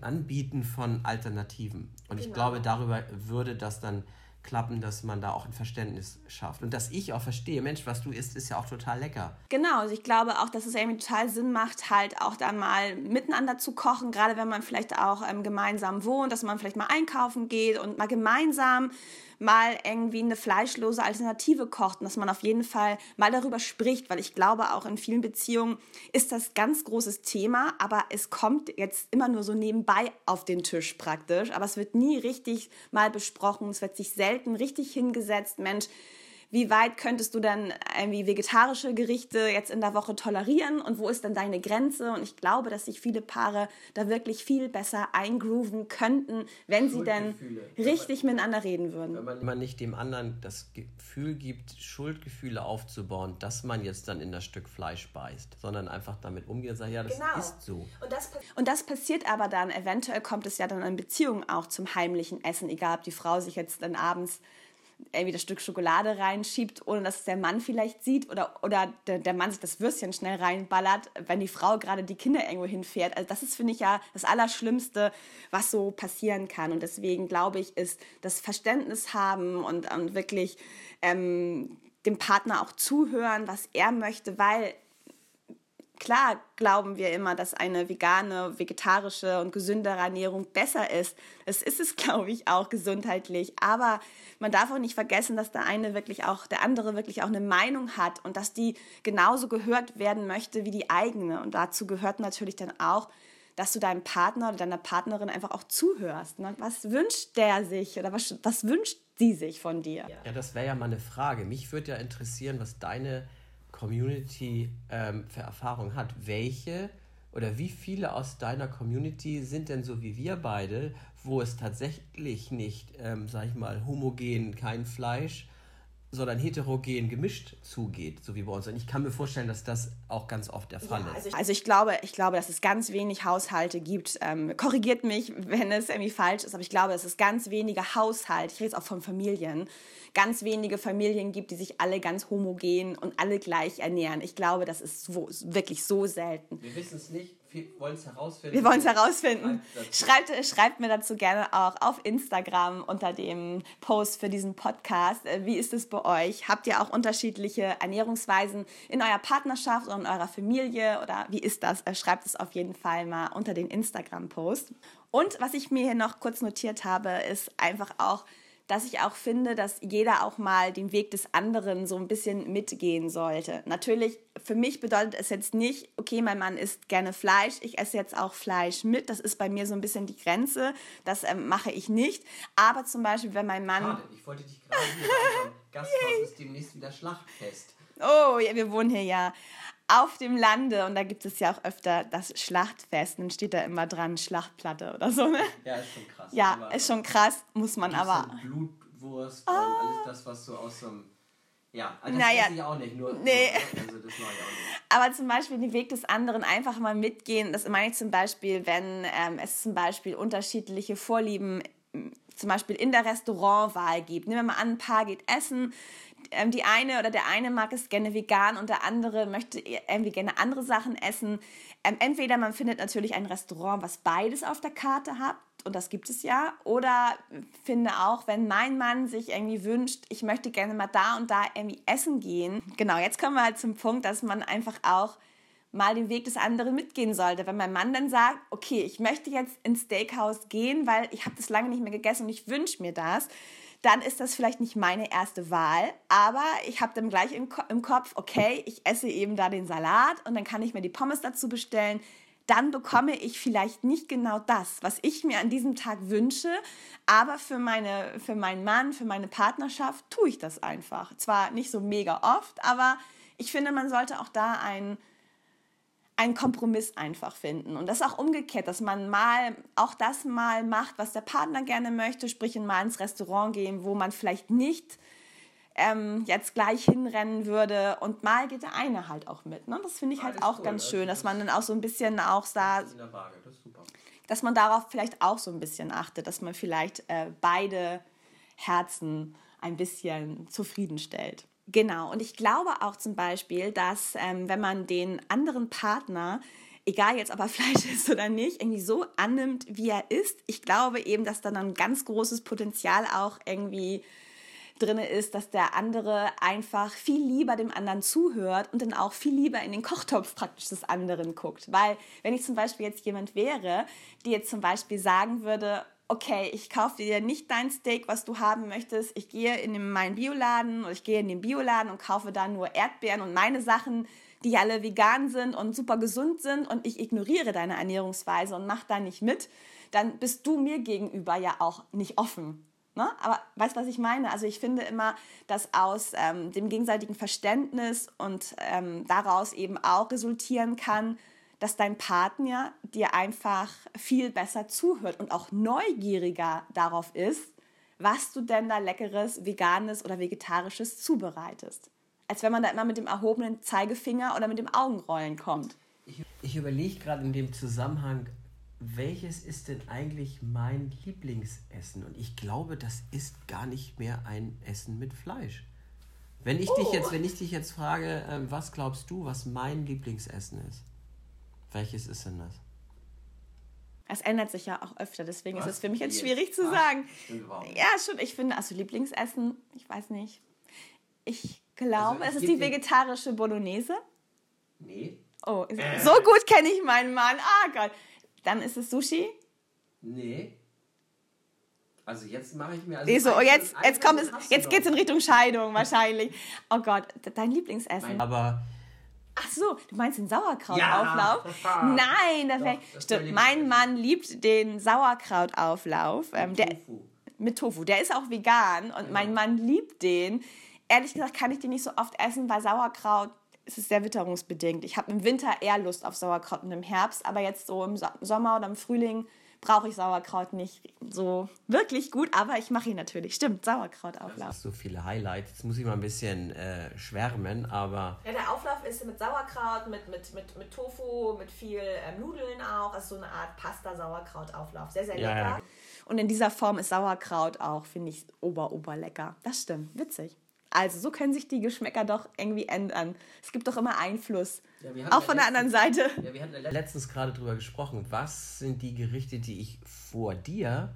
Anbieten von Alternativen. Und genau. ich glaube, darüber würde das dann klappen, dass man da auch ein Verständnis schafft. Und dass ich auch verstehe, Mensch, was du isst, ist ja auch total lecker. Genau, also ich glaube auch, dass es irgendwie total Sinn macht, halt auch dann mal miteinander zu kochen, gerade wenn man vielleicht auch ähm, gemeinsam wohnt, dass man vielleicht mal einkaufen geht und mal gemeinsam mal irgendwie eine fleischlose Alternative kocht und dass man auf jeden Fall mal darüber spricht, weil ich glaube, auch in vielen Beziehungen ist das ganz großes Thema, aber es kommt jetzt immer nur so nebenbei auf den Tisch praktisch, aber es wird nie richtig mal besprochen, es wird sich selten richtig hingesetzt, Mensch, wie weit könntest du dann irgendwie vegetarische Gerichte jetzt in der Woche tolerieren und wo ist dann deine Grenze? Und ich glaube, dass sich viele Paare da wirklich viel besser eingrooven könnten, wenn sie dann richtig man, miteinander reden würden. Wenn man nicht dem anderen das Gefühl gibt, Schuldgefühle aufzubauen, dass man jetzt dann in das Stück Fleisch beißt, sondern einfach damit umgeht und sagt, ja, das genau. ist so. Und das, und das passiert aber dann, eventuell kommt es ja dann in Beziehungen auch zum heimlichen Essen, egal ob die Frau sich jetzt dann abends irgendwie das Stück Schokolade reinschiebt, ohne dass es der Mann vielleicht sieht oder, oder der, der Mann sich das Würstchen schnell reinballert, wenn die Frau gerade die Kinder irgendwo hinfährt. Also das ist, finde ich, ja das Allerschlimmste, was so passieren kann. Und deswegen glaube ich, ist das Verständnis haben und, und wirklich ähm, dem Partner auch zuhören, was er möchte, weil Klar glauben wir immer, dass eine vegane, vegetarische und gesündere Ernährung besser ist. Es ist es, <laughs> glaube ich, auch gesundheitlich. Aber man darf auch nicht vergessen, dass der eine wirklich auch, der andere wirklich auch eine Meinung hat und dass die genauso gehört werden möchte wie die eigene. Und dazu gehört natürlich dann auch, dass du deinem Partner oder deiner Partnerin einfach auch zuhörst. Ne? Was wünscht der sich oder was, was wünscht sie sich von dir? Ja, das wäre ja mal eine Frage. Mich würde ja interessieren, was deine Community ähm, für Erfahrung hat. Welche oder wie viele aus deiner Community sind denn so wie wir beide, wo es tatsächlich nicht, ähm, sag ich mal, homogen, kein Fleisch, sondern heterogen gemischt zugeht, so wie bei uns. Und ich kann mir vorstellen, dass das auch ganz oft der Fall ja, ist. Also ich, also ich, glaube, ich glaube, dass es ganz wenig Haushalte gibt. Ähm, korrigiert mich, wenn es irgendwie falsch ist, aber ich glaube, dass es ganz wenige Haushalte, ich rede jetzt auch von Familien, ganz wenige Familien gibt, die sich alle ganz homogen und alle gleich ernähren. Ich glaube, das ist so, wirklich so selten. Wir wissen es nicht, wir wollen es herausfinden. Wir wollen es herausfinden. Schreibt, schreibt mir dazu gerne auch auf Instagram unter dem Post für diesen Podcast. Äh, wie ist es bei euch? Habt ihr auch unterschiedliche Ernährungsweisen in eurer Partnerschaft oder in eurer Familie? Oder wie ist das? Äh, schreibt es auf jeden Fall mal unter den Instagram-Post. Und was ich mir hier noch kurz notiert habe, ist einfach auch, dass ich auch finde, dass jeder auch mal den Weg des anderen so ein bisschen mitgehen sollte. Natürlich, für mich bedeutet es jetzt nicht, okay, mein Mann isst gerne Fleisch, ich esse jetzt auch Fleisch mit. Das ist bei mir so ein bisschen die Grenze. Das ähm, mache ich nicht. Aber zum Beispiel, wenn mein Mann. Schade, ich wollte dich gerade hier <laughs> Gasthaus ist demnächst wieder Schlachtfest. Oh, ja, wir wohnen hier ja auf dem Lande und da gibt es ja auch öfter das Schlachtfest. Dann steht da immer dran Schlachtplatte oder so. Ne? Ja, ist schon krass. Ja, aber ist schon krass, muss man aber. Blutwurst oh. und alles das, was so aus so einem. Ja, das naja, ich auch nicht. Nur, nee. Also das mache ich auch nicht. Aber zum Beispiel den Weg des anderen einfach mal mitgehen. Das meine ich zum Beispiel, wenn ähm, es zum Beispiel unterschiedliche Vorlieben zum Beispiel in der Restaurantwahl gibt. Nehmen wir mal an, ein Paar geht essen, ähm, die eine oder der eine mag es gerne vegan und der andere möchte irgendwie gerne andere Sachen essen. Ähm, entweder man findet natürlich ein Restaurant, was beides auf der Karte hat, und das gibt es ja, oder finde auch, wenn mein Mann sich irgendwie wünscht, ich möchte gerne mal da und da irgendwie essen gehen. Genau, jetzt kommen wir halt zum Punkt, dass man einfach auch mal den Weg des anderen mitgehen sollte. Wenn mein Mann dann sagt, okay, ich möchte jetzt ins Steakhouse gehen, weil ich habe das lange nicht mehr gegessen und ich wünsche mir das, dann ist das vielleicht nicht meine erste Wahl, aber ich habe dann gleich im, Ko im Kopf, okay, ich esse eben da den Salat und dann kann ich mir die Pommes dazu bestellen. Dann bekomme ich vielleicht nicht genau das, was ich mir an diesem Tag wünsche, aber für, meine, für meinen Mann, für meine Partnerschaft tue ich das einfach. Zwar nicht so mega oft, aber ich finde, man sollte auch da einen einen Kompromiss einfach finden. Und das auch umgekehrt, dass man mal auch das mal macht, was der Partner gerne möchte, sprich in mal ins Restaurant gehen, wo man vielleicht nicht ähm, jetzt gleich hinrennen würde und mal geht der eine halt auch mit. Ne? Das finde ich halt auch cool. ganz schön, dass man dann auch so ein bisschen auch da, dass man darauf vielleicht auch so ein bisschen achtet, dass man vielleicht äh, beide Herzen ein bisschen zufriedenstellt. Genau, und ich glaube auch zum Beispiel, dass ähm, wenn man den anderen Partner, egal jetzt ob er <laughs> Fleisch ist oder nicht, irgendwie so annimmt, wie er ist, ich glaube eben, dass dann ein ganz großes Potenzial auch irgendwie drin ist, dass der andere einfach viel lieber dem anderen zuhört und dann auch viel lieber in den Kochtopf praktisch des anderen guckt. Weil wenn ich zum Beispiel jetzt jemand wäre, die jetzt zum Beispiel sagen würde, okay, ich kaufe dir nicht dein Steak, was du haben möchtest. Ich gehe in meinen Bioladen oder ich gehe in den Bioladen und kaufe da nur Erdbeeren und meine Sachen, die alle vegan sind und super gesund sind und ich ignoriere deine Ernährungsweise und mache da nicht mit, dann bist du mir gegenüber ja auch nicht offen. Ne? Aber weißt du, was ich meine? Also ich finde immer, dass aus ähm, dem gegenseitigen Verständnis und ähm, daraus eben auch resultieren kann, dass dein Partner dir einfach viel besser zuhört und auch neugieriger darauf ist, was du denn da leckeres, veganes oder vegetarisches zubereitest. Als wenn man da immer mit dem erhobenen Zeigefinger oder mit dem Augenrollen kommt. Ich, ich überlege gerade in dem Zusammenhang, welches ist denn eigentlich mein Lieblingsessen? Und ich glaube, das ist gar nicht mehr ein Essen mit Fleisch. Wenn ich, oh. dich, jetzt, wenn ich dich jetzt frage, ähm, was glaubst du, was mein Lieblingsessen ist? Welches ist denn das? Es ändert sich ja auch öfter, deswegen was? ist es für mich jetzt schwierig zu sagen. Ja, schon. Ich finde, also Lieblingsessen, ich weiß nicht. Ich glaube, also, es ist die vegetarische Bolognese. Nee. Oh, äh. so gut kenne ich meinen Mann. Ah Gott. Dann ist es Sushi? Nee. Also jetzt mache ich mir also. Nee, so, jetzt, jetzt kommt es, jetzt geht es in Richtung Scheidung wahrscheinlich. Oh Gott, dein Lieblingsessen. Aber. Ach so, du meinst den Sauerkrautauflauf? Ja. Nein, das, Doch, das stimmt. Mein Mann liebt den Sauerkrautauflauf. Ähm, mit der, Tofu. Mit Tofu. Der ist auch vegan und ja. mein Mann liebt den. Ehrlich gesagt kann ich den nicht so oft essen, weil Sauerkraut es ist sehr witterungsbedingt. Ich habe im Winter eher Lust auf Sauerkraut und im Herbst, aber jetzt so im Sommer oder im Frühling brauche ich Sauerkraut nicht so wirklich gut, aber ich mache ihn natürlich. Stimmt, Sauerkrautauflauf. Das so viele Highlights. Jetzt muss ich mal ein bisschen äh, schwärmen, aber. Ja, der Auflauf ist mit Sauerkraut, mit, mit, mit, mit Tofu, mit viel ähm, Nudeln auch. Also so eine Art Pasta-Sauerkrautauflauf. Sehr, sehr lecker. Ja, ja. Und in dieser Form ist Sauerkraut auch, finde ich, ober, ober lecker. Das stimmt. Witzig. Also so können sich die Geschmäcker doch irgendwie ändern. Es gibt doch immer Einfluss. Ja, auch von der anderen Seite. Ja, wir hatten letztens gerade drüber gesprochen. Was sind die Gerichte, die ich vor dir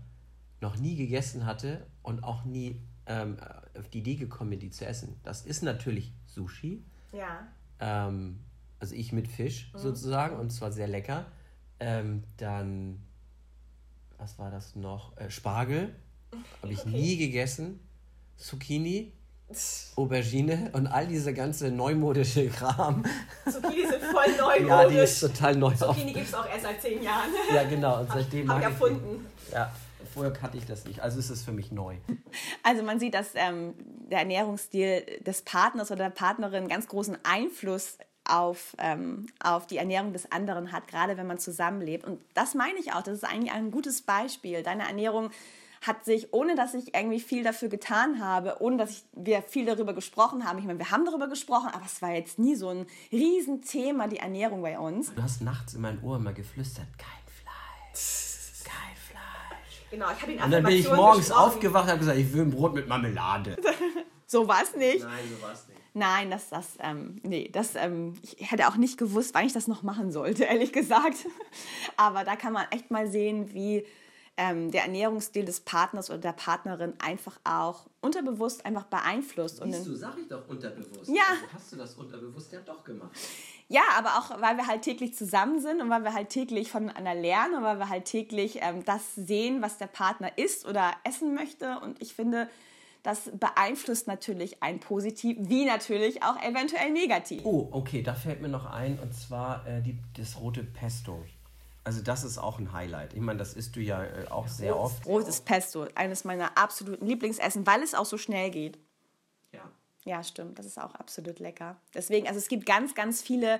noch nie gegessen hatte und auch nie ähm, auf die Idee gekommen bin, die zu essen? Das ist natürlich Sushi. Ja. Ähm, also ich mit Fisch mhm. sozusagen und zwar sehr lecker. Ähm, dann, was war das noch? Äh, Spargel. Habe ich okay. nie gegessen. Zucchini Aubergine und all diese ganze neumodische Kram. Zucchini sind voll neumodisch. Ja, die ist total neu. Zucchini gibt es auch erst seit zehn Jahren. Ja, genau. Und seitdem habe ich erfunden. Ich, ja, vorher hatte ich das nicht. Also ist es für mich neu. Also man sieht, dass ähm, der Ernährungsstil des Partners oder der Partnerin ganz großen Einfluss auf, ähm, auf die Ernährung des anderen hat, gerade wenn man zusammenlebt. Und das meine ich auch. Das ist eigentlich ein gutes Beispiel. Deine Ernährung hat sich, ohne dass ich irgendwie viel dafür getan habe, ohne dass ich, wir viel darüber gesprochen haben, ich meine, wir haben darüber gesprochen, aber es war jetzt nie so ein Riesenthema, die Ernährung bei uns. Du hast nachts in mein Ohr immer geflüstert, kein Fleisch, kein Fleisch. Genau, ich habe ihn Und dann bin ich morgens gesprochen. aufgewacht und habe gesagt, ich will ein Brot mit Marmelade. <laughs> so war es nicht. Nein, so war es nicht. Nein, das, das, ähm, nee, das, ähm, ich hätte auch nicht gewusst, wann ich das noch machen sollte, <laughs> ehrlich gesagt. Aber da kann man echt mal sehen, wie ähm, der Ernährungsstil des Partners oder der Partnerin einfach auch unterbewusst einfach beeinflusst. Siehst du, sag ich doch unterbewusst. Ja. Also hast du das unterbewusst ja doch gemacht. Ja, aber auch, weil wir halt täglich zusammen sind und weil wir halt täglich voneinander lernen und weil wir halt täglich ähm, das sehen, was der Partner isst oder essen möchte. Und ich finde, das beeinflusst natürlich ein positiv, wie natürlich auch eventuell negativ. Oh, okay, da fällt mir noch ein, und zwar äh, die, das rote Pesto. Also das ist auch ein Highlight. Ich meine, das isst du ja äh, auch sehr Rotes, oft. Rotes Pesto, eines meiner absoluten Lieblingsessen, weil es auch so schnell geht. Ja. Ja, stimmt. Das ist auch absolut lecker. Deswegen, also es gibt ganz, ganz viele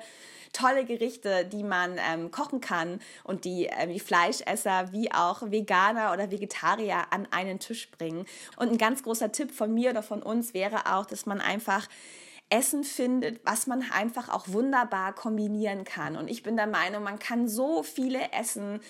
tolle Gerichte, die man ähm, kochen kann und die ähm, die Fleischesser wie auch Veganer oder Vegetarier an einen Tisch bringen. Und ein ganz großer Tipp von mir oder von uns wäre auch, dass man einfach Essen findet, was man einfach auch wunderbar kombinieren kann. Und ich bin der Meinung, man kann so viele Essen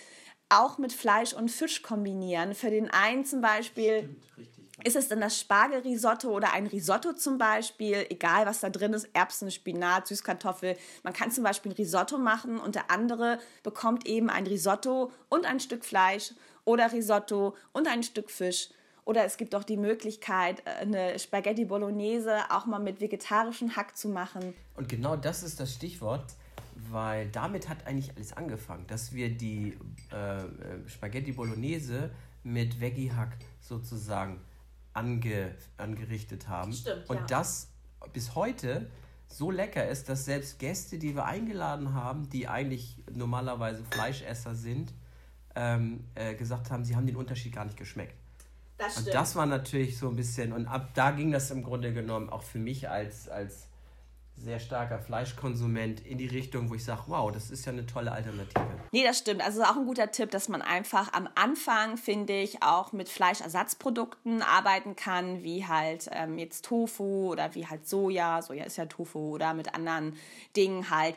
auch mit Fleisch und Fisch kombinieren. Für den einen zum Beispiel Stimmt, ist es dann das Spargelrisotto oder ein Risotto zum Beispiel, egal was da drin ist, Erbsen, Spinat, Süßkartoffel. Man kann zum Beispiel ein Risotto machen und der andere bekommt eben ein Risotto und ein Stück Fleisch oder Risotto und ein Stück Fisch oder es gibt auch die Möglichkeit, äh, eine Spaghetti Bolognese auch mal mit vegetarischem Hack zu machen. Und genau das ist das Stichwort, weil damit hat eigentlich alles angefangen, dass wir die äh, äh Spaghetti Bolognese mit Veggie-Hack sozusagen ange, angerichtet haben. Stimmt, Und ja. das bis heute so lecker ist, dass selbst Gäste, die wir eingeladen haben, die eigentlich normalerweise Fleischesser sind, ähm, äh, gesagt haben, sie haben den Unterschied gar nicht geschmeckt. Das stimmt. Und das war natürlich so ein bisschen, und ab da ging das im Grunde genommen auch für mich als, als sehr starker Fleischkonsument in die Richtung, wo ich sage, wow, das ist ja eine tolle Alternative. Nee, das stimmt. Also auch ein guter Tipp, dass man einfach am Anfang, finde ich, auch mit Fleischersatzprodukten arbeiten kann, wie halt ähm, jetzt Tofu oder wie halt Soja. Soja ist ja Tofu oder mit anderen Dingen halt.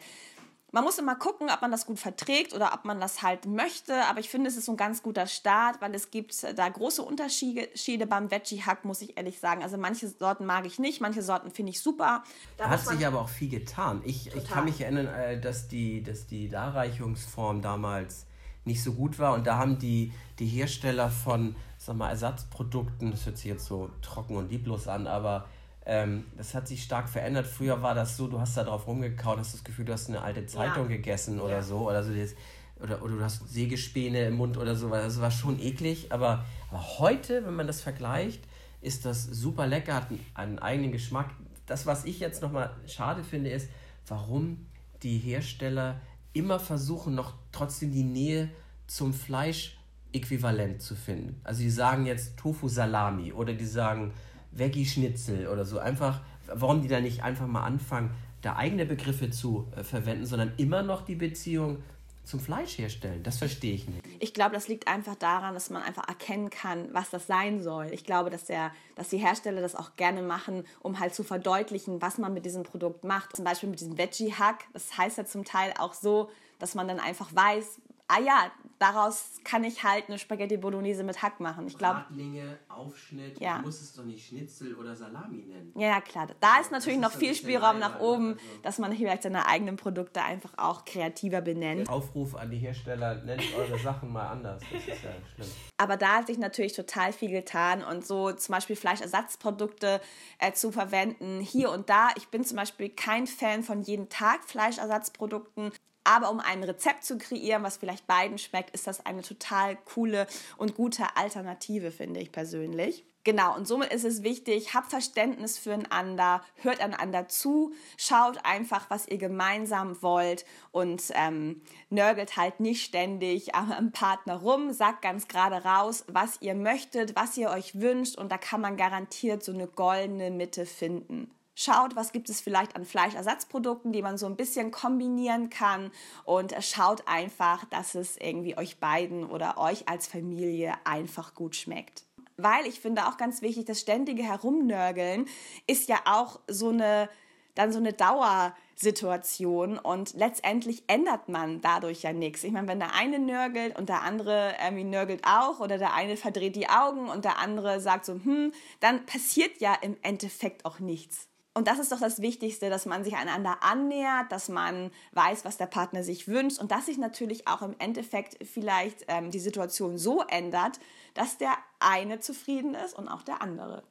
Man muss immer gucken, ob man das gut verträgt oder ob man das halt möchte. Aber ich finde, es ist so ein ganz guter Start, weil es gibt da große Unterschiede beim Veggie-Hack, muss ich ehrlich sagen. Also manche Sorten mag ich nicht, manche Sorten finde ich super. Da hat sich aber auch viel getan. Ich, ich kann mich erinnern, äh, dass die, dass die Darreichungsform damals nicht so gut war. Und da haben die, die Hersteller von sag mal, Ersatzprodukten, das hört sich jetzt so trocken und lieblos an, aber ähm, das hat sich stark verändert. Früher war das so, du hast da drauf rumgekaut, hast das Gefühl, du hast eine alte Zeitung ja. gegessen oder ja. so. Oder, so das, oder, oder du hast Sägespäne im Mund oder so. Das war schon eklig. Aber, aber heute, wenn man das vergleicht, ist das super lecker, hat einen, einen eigenen Geschmack. Das, was ich jetzt nochmal schade finde, ist, warum die Hersteller immer versuchen, noch trotzdem die Nähe zum Fleisch-Äquivalent zu finden. Also die sagen jetzt Tofu Salami oder die sagen Veggie-Schnitzel oder so. Einfach, warum die da nicht einfach mal anfangen, da eigene Begriffe zu äh, verwenden, sondern immer noch die Beziehung zum Fleisch herstellen. Das verstehe ich nicht. Ich glaube, das liegt einfach daran, dass man einfach erkennen kann, was das sein soll. Ich glaube, dass, der, dass die Hersteller das auch gerne machen, um halt zu verdeutlichen, was man mit diesem Produkt macht. Zum Beispiel mit diesem Veggie-Hack. Das heißt ja zum Teil auch so, dass man dann einfach weiß, ah ja, daraus kann ich halt eine Spaghetti Bolognese mit Hack machen. Ich glaube. Bratlinge, Aufschnitt, ja. du musst es doch nicht Schnitzel oder Salami nennen. Ja, klar. Da ist natürlich das noch ist viel Spielraum nach oben, also. dass man vielleicht seine eigenen Produkte einfach auch kreativer benennt. Aufruf an die Hersteller, nennt eure Sachen mal anders. Das ist ja schlimm. Aber da hat sich natürlich total viel getan und so zum Beispiel Fleischersatzprodukte äh, zu verwenden, hier und da. Ich bin zum Beispiel kein Fan von jeden Tag Fleischersatzprodukten. Aber um ein Rezept zu kreieren, was vielleicht beiden schmeckt, ist das eine total coole und gute Alternative, finde ich persönlich. Genau, und somit ist es wichtig, habt Verständnis füreinander, hört einander zu, schaut einfach, was ihr gemeinsam wollt und ähm, nörgelt halt nicht ständig am Partner rum, sagt ganz gerade raus, was ihr möchtet, was ihr euch wünscht und da kann man garantiert so eine goldene Mitte finden. Schaut, was gibt es vielleicht an Fleischersatzprodukten, die man so ein bisschen kombinieren kann und schaut einfach, dass es irgendwie euch beiden oder euch als Familie einfach gut schmeckt. Weil ich finde auch ganz wichtig, das ständige Herumnörgeln ist ja auch so eine, dann so eine Dauersituation und letztendlich ändert man dadurch ja nichts. Ich meine, wenn der eine nörgelt und der andere irgendwie nörgelt auch oder der eine verdreht die Augen und der andere sagt so, hm, dann passiert ja im Endeffekt auch nichts. Und das ist doch das Wichtigste, dass man sich einander annähert, dass man weiß, was der Partner sich wünscht und dass sich natürlich auch im Endeffekt vielleicht ähm, die Situation so ändert, dass der eine zufrieden ist und auch der andere.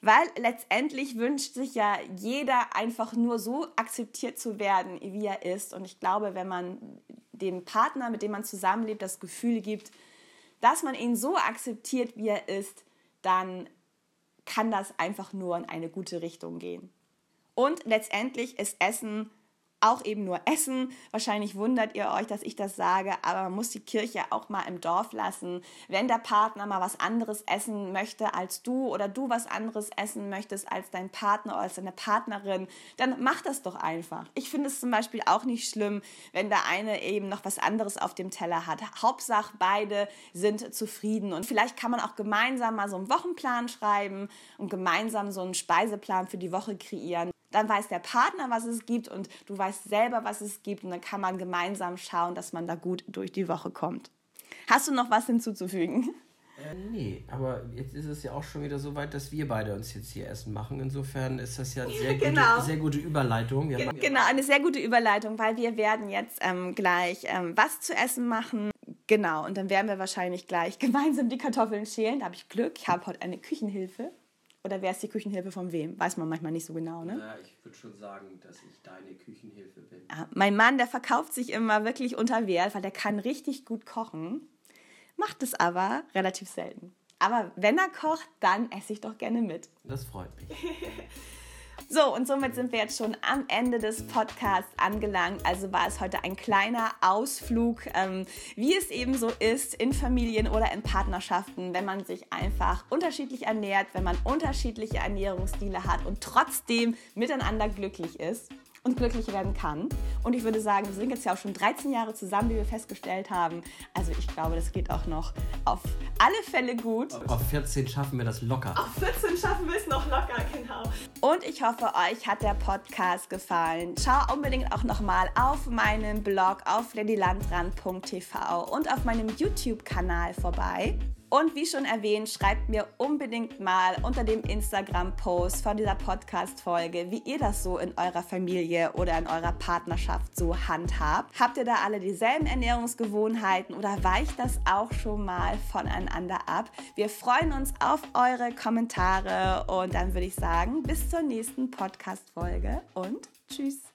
Weil letztendlich wünscht sich ja jeder einfach nur so akzeptiert zu werden, wie er ist. Und ich glaube, wenn man dem Partner, mit dem man zusammenlebt, das Gefühl gibt, dass man ihn so akzeptiert, wie er ist, dann kann das einfach nur in eine gute Richtung gehen. Und letztendlich ist Essen auch eben nur essen. Wahrscheinlich wundert ihr euch, dass ich das sage, aber man muss die Kirche auch mal im Dorf lassen. Wenn der Partner mal was anderes essen möchte als du oder du was anderes essen möchtest als dein Partner oder als deine Partnerin, dann mach das doch einfach. Ich finde es zum Beispiel auch nicht schlimm, wenn der eine eben noch was anderes auf dem Teller hat. Hauptsache, beide sind zufrieden und vielleicht kann man auch gemeinsam mal so einen Wochenplan schreiben und gemeinsam so einen Speiseplan für die Woche kreieren dann weiß der Partner, was es gibt und du weißt selber, was es gibt und dann kann man gemeinsam schauen, dass man da gut durch die Woche kommt. Hast du noch was hinzuzufügen? Äh, nee, aber jetzt ist es ja auch schon wieder so weit, dass wir beide uns jetzt hier Essen machen. Insofern ist das ja eine sehr, <laughs> genau. gute, sehr gute Überleitung. Wir genau, eine sehr gute Überleitung, weil wir werden jetzt ähm, gleich ähm, was zu essen machen. Genau, und dann werden wir wahrscheinlich gleich <laughs> gemeinsam die Kartoffeln schälen. Da habe ich Glück. Ich habe heute eine Küchenhilfe. Oder wer ist die Küchenhilfe von wem? Weiß man manchmal nicht so genau, ne? Ja, ich würde schon sagen, dass ich deine Küchenhilfe bin. Ja, mein Mann, der verkauft sich immer wirklich unter Wert, weil der kann richtig gut kochen, macht es aber relativ selten. Aber wenn er kocht, dann esse ich doch gerne mit. Das freut mich. <laughs> So, und somit sind wir jetzt schon am Ende des Podcasts angelangt. Also war es heute ein kleiner Ausflug, ähm, wie es eben so ist in Familien oder in Partnerschaften, wenn man sich einfach unterschiedlich ernährt, wenn man unterschiedliche Ernährungsstile hat und trotzdem miteinander glücklich ist und glücklich werden kann. Und ich würde sagen, wir sind jetzt ja auch schon 13 Jahre zusammen, wie wir festgestellt haben. Also ich glaube, das geht auch noch auf alle Fälle gut. Auf 14 schaffen wir das locker. Auf 14 schaffen wir es noch locker, genau. Und ich hoffe, euch hat der Podcast gefallen. Schau unbedingt auch nochmal auf meinem Blog auf ladylandrand.tv und auf meinem YouTube-Kanal vorbei. Und wie schon erwähnt, schreibt mir unbedingt mal unter dem Instagram-Post von dieser Podcast-Folge, wie ihr das so in eurer Familie oder in eurer Partnerschaft so handhabt. Habt ihr da alle dieselben Ernährungsgewohnheiten oder weicht das auch schon mal voneinander ab? Wir freuen uns auf eure Kommentare und dann würde ich sagen, bis zur nächsten Podcast-Folge und tschüss.